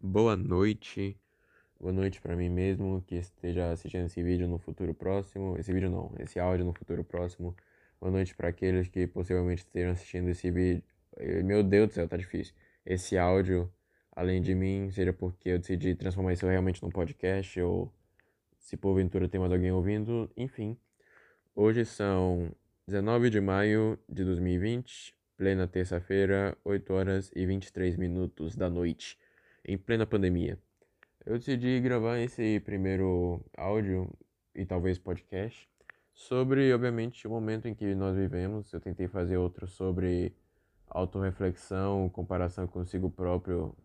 Boa noite, boa noite para mim mesmo que esteja assistindo esse vídeo no futuro próximo. Esse vídeo não, esse áudio no futuro próximo. Boa noite para aqueles que possivelmente estejam assistindo esse vídeo. Meu Deus do céu, tá difícil. Esse áudio, além de mim, seja porque eu decidi transformar isso realmente num podcast ou se porventura tem mais alguém ouvindo, enfim. Hoje são 19 de maio de 2020, plena terça-feira, 8 horas e 23 minutos da noite em plena pandemia. Eu decidi gravar esse primeiro áudio e talvez podcast sobre, obviamente, o momento em que nós vivemos. Eu tentei fazer outro sobre autorreflexão, comparação consigo próprio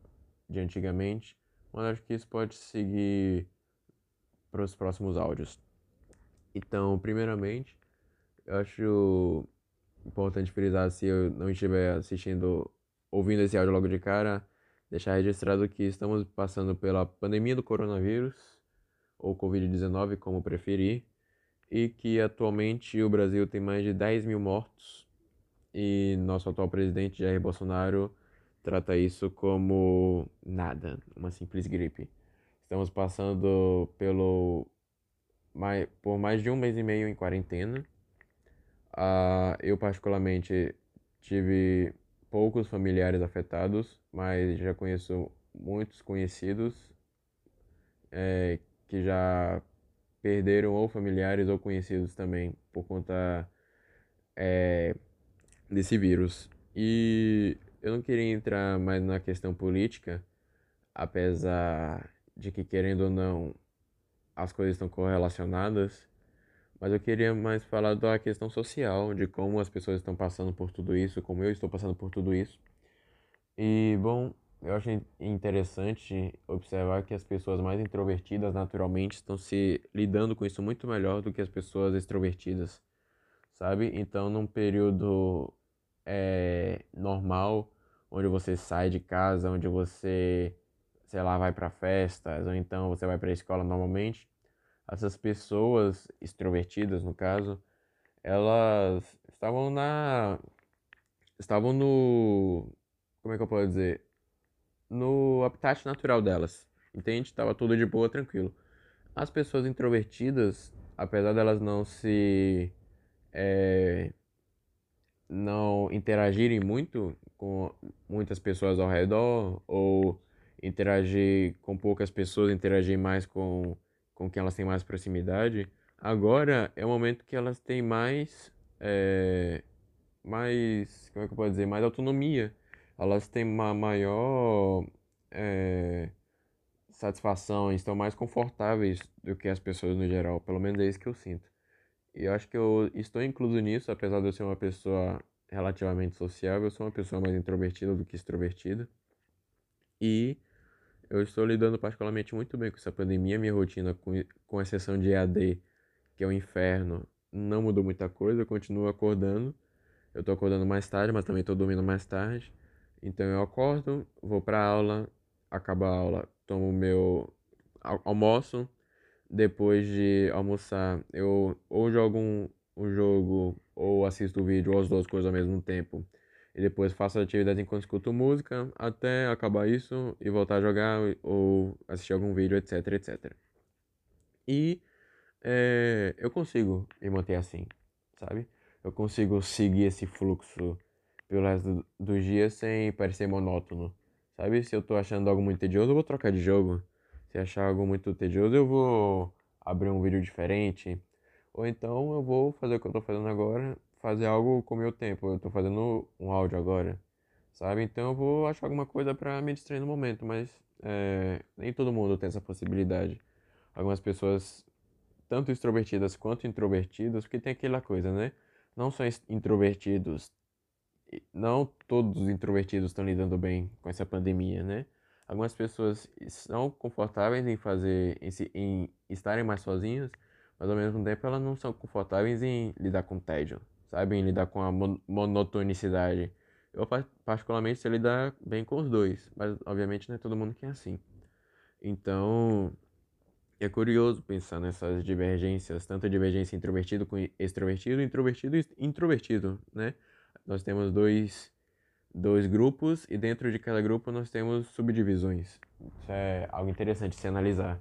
de antigamente, mas acho que isso pode seguir para os próximos áudios. Então, primeiramente, eu acho importante frisar se eu não estiver assistindo, ouvindo esse áudio logo de cara, deixar registrado que estamos passando pela pandemia do coronavírus, ou Covid-19, como preferir, e que atualmente o Brasil tem mais de 10 mil mortos e nosso atual presidente Jair Bolsonaro trata isso como nada, uma simples gripe. Estamos passando pelo mais, por mais de um mês e meio em quarentena. Uh, eu particularmente tive poucos familiares afetados, mas já conheço muitos conhecidos é, que já perderam ou familiares ou conhecidos também por conta é, desse vírus. E eu não queria entrar mais na questão política, apesar de que, querendo ou não, as coisas estão correlacionadas, mas eu queria mais falar da questão social, de como as pessoas estão passando por tudo isso, como eu estou passando por tudo isso. E, bom, eu acho interessante observar que as pessoas mais introvertidas naturalmente estão se lidando com isso muito melhor do que as pessoas extrovertidas, sabe? Então, num período é, normal, onde você sai de casa, onde você, sei lá, vai para festas, ou então você vai para a escola normalmente, essas pessoas extrovertidas, no caso, elas estavam na estavam no como é que eu posso dizer? No habitat natural delas. Entende? Tava tudo de boa, tranquilo. As pessoas introvertidas, apesar delas não se é, não interagirem muito com muitas pessoas ao redor ou interagir com poucas pessoas, interagir mais com com quem elas têm mais proximidade, agora é o momento que elas têm mais. É, mais. Como é que eu posso dizer? Mais autonomia. Elas têm uma maior. É, satisfação, estão mais confortáveis do que as pessoas no geral, pelo menos é isso que eu sinto. E eu acho que eu estou incluso nisso, apesar de eu ser uma pessoa relativamente sociável, eu sou uma pessoa mais introvertida do que extrovertida. E eu estou lidando particularmente muito bem com essa pandemia. Minha rotina, com, com exceção de EAD, que é o inferno, não mudou muita coisa. Eu continuo acordando. Eu estou acordando mais tarde, mas também estou dormindo mais tarde. Então eu acordo, vou para aula, acaba a aula, tomo meu almoço. Depois de almoçar, eu ou jogo um, um jogo ou assisto o vídeo, ou as duas coisas ao mesmo tempo e depois faço a atividade enquanto escuto música até acabar isso e voltar a jogar ou assistir algum vídeo, etc, etc. E é, eu consigo me manter assim, sabe? Eu consigo seguir esse fluxo pelo resto dos dias sem parecer monótono, sabe? Se eu tô achando algo muito tedioso, eu vou trocar de jogo. Se achar algo muito tedioso, eu vou abrir um vídeo diferente. Ou então eu vou fazer o que eu tô fazendo agora fazer algo com o meu tempo. Eu tô fazendo um áudio agora, sabe? Então eu vou achar alguma coisa para me distrair no momento, mas é, nem todo mundo tem essa possibilidade. Algumas pessoas, tanto extrovertidas quanto introvertidas, porque tem aquela coisa, né? Não são introvertidos, não todos os introvertidos estão lidando bem com essa pandemia, né? Algumas pessoas são confortáveis em fazer, em, em estarem mais sozinhas, mas ao mesmo tempo elas não são confortáveis em lidar com tédio, sabem lidar com a monotonicidade. Eu, particularmente, sei lidar bem com os dois, mas obviamente não é todo mundo que é assim. Então, é curioso pensar nessas divergências, tanto a divergência introvertido com extrovertido, introvertido e introvertido, né? Nós temos dois, dois grupos e dentro de cada grupo nós temos subdivisões. Isso é algo interessante se analisar.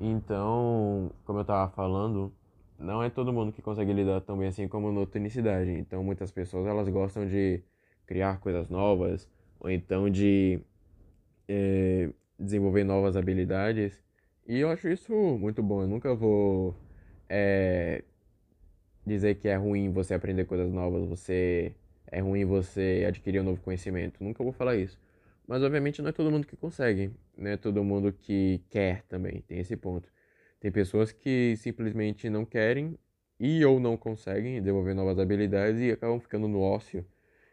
Então, como eu estava falando, não é todo mundo que consegue lidar tão bem assim como no tonicidade. Então, muitas pessoas elas gostam de criar coisas novas ou então de é, desenvolver novas habilidades e eu acho isso muito bom. Eu nunca vou é, dizer que é ruim você aprender coisas novas, você é ruim você adquirir um novo conhecimento. Nunca vou falar isso. Mas obviamente não é todo mundo que consegue, não é todo mundo que quer também, tem esse ponto. Tem pessoas que simplesmente não querem e ou não conseguem desenvolver novas habilidades e acabam ficando no ócio.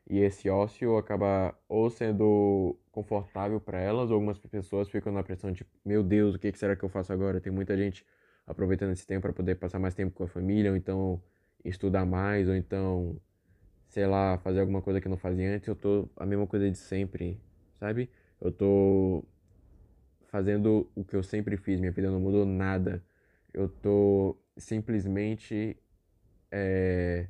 E esse ócio acaba ou sendo confortável para elas, ou algumas pessoas ficam na pressão de, meu Deus, o que será que eu faço agora? Tem muita gente aproveitando esse tempo para poder passar mais tempo com a família, ou então estudar mais, ou então, sei lá, fazer alguma coisa que não fazia antes. Eu tô a mesma coisa de sempre, sabe? Eu tô fazendo o que eu sempre fiz, minha vida não mudou nada. Eu tô simplesmente é,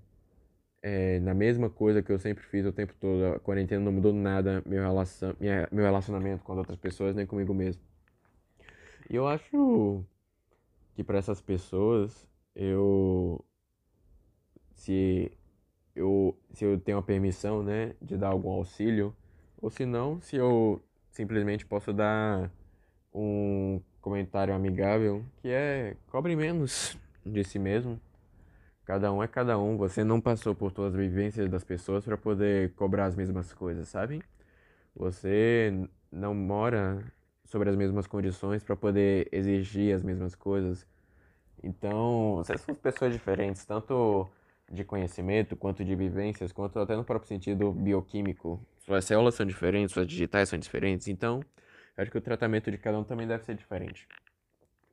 é, na mesma coisa que eu sempre fiz o tempo todo. A quarentena não mudou nada meu, relação, minha, meu relacionamento com outras pessoas, nem comigo mesmo. E eu acho que para essas pessoas, eu. Se eu, se eu tenho a permissão, né, de dar algum auxílio, ou se não, se eu simplesmente posso dar um comentário amigável que é cobre menos de si mesmo. Cada um é cada um. Você não passou por todas as vivências das pessoas para poder cobrar as mesmas coisas, sabe? Você não mora sobre as mesmas condições para poder exigir as mesmas coisas. Então, vocês são pessoas diferentes, tanto de conhecimento, quanto de vivências, quanto até no próprio sentido bioquímico. Suas células são diferentes, suas digitais são diferentes. Então, acho que o tratamento de cada um também deve ser diferente.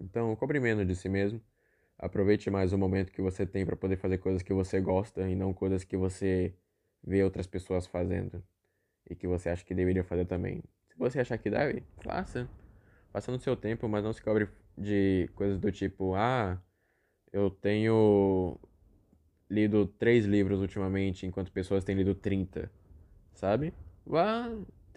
Então, cobre menos de si mesmo Aproveite mais o momento que você tem para poder fazer coisas que você gosta e não coisas que você vê outras pessoas fazendo e que você acha que deveria fazer também. Se você achar que deve, faça. Faça no seu tempo, mas não se cobre de coisas do tipo: ah, eu tenho lido três livros ultimamente, enquanto pessoas têm lido 30. Sabe? Vá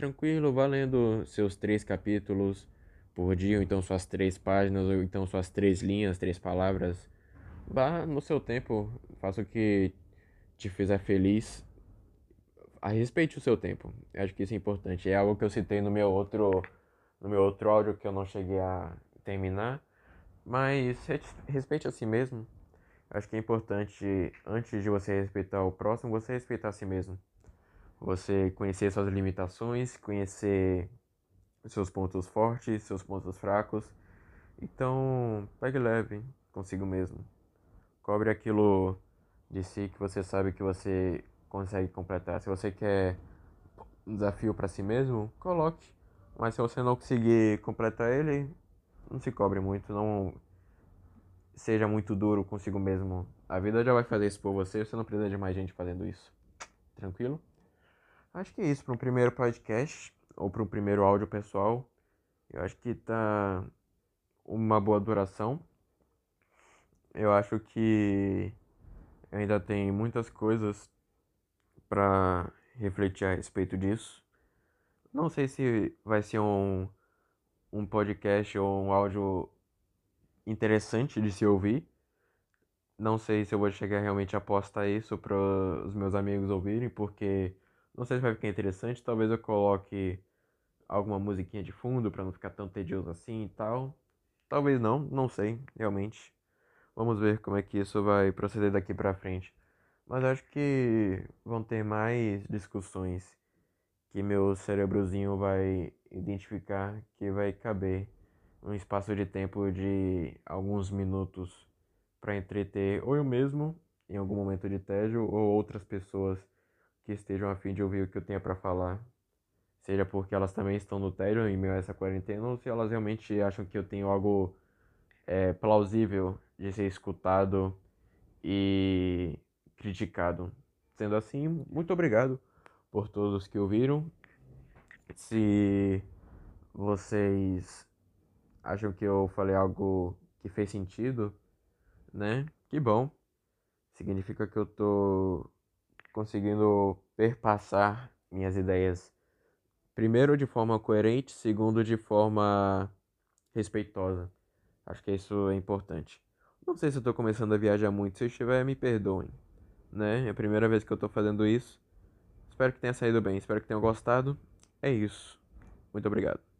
tranquilo, vá lendo seus três capítulos por dia, ou então suas três páginas, ou então suas três linhas, três palavras. Vá no seu tempo, faça o que te fizer feliz. Respeite o seu tempo. Eu acho que isso é importante. É algo que eu citei no meu outro, no meu outro áudio que eu não cheguei a terminar. Mas respeite a si mesmo. Acho que é importante, antes de você respeitar o próximo, você respeitar a si mesmo. Você conhecer suas limitações, conhecer seus pontos fortes, seus pontos fracos. Então, pegue leve consigo mesmo. Cobre aquilo de si que você sabe que você consegue completar. Se você quer um desafio para si mesmo, coloque. Mas se você não conseguir completar ele, não se cobre muito, não seja muito duro consigo mesmo. A vida já vai fazer isso por você, você não precisa de mais gente fazendo isso. Tranquilo? Acho que é isso para um primeiro podcast ou para um primeiro áudio pessoal. Eu acho que tá uma boa duração. Eu acho que ainda tem muitas coisas para refletir a respeito disso. Não sei se vai ser um, um podcast ou um áudio interessante de se ouvir. Não sei se eu vou chegar realmente a postar isso para os meus amigos ouvirem, porque não sei se vai ficar interessante. Talvez eu coloque alguma musiquinha de fundo para não ficar tão tedioso assim e tal. Talvez não, não sei, realmente. Vamos ver como é que isso vai proceder daqui para frente. Mas acho que vão ter mais discussões que meu cérebrozinho vai identificar que vai caber um espaço de tempo de alguns minutos para entreter ou eu mesmo em algum momento de tédio ou outras pessoas que estejam a fim de ouvir o que eu tenho para falar. Seja porque elas também estão no tédio em meio a essa quarentena ou se elas realmente acham que eu tenho algo é, plausível de ser escutado e criticado. Sendo assim, muito obrigado por todos que ouviram. Se vocês acham que eu falei algo que fez sentido, né? Que bom. Significa que eu tô conseguindo perpassar minhas ideias primeiro de forma coerente, segundo de forma respeitosa. Acho que isso é importante. Não sei se eu tô começando a viajar muito, se estiver, me perdoem, né? É a primeira vez que eu tô fazendo isso. Espero que tenha saído bem, espero que tenham gostado. É isso. Muito obrigado.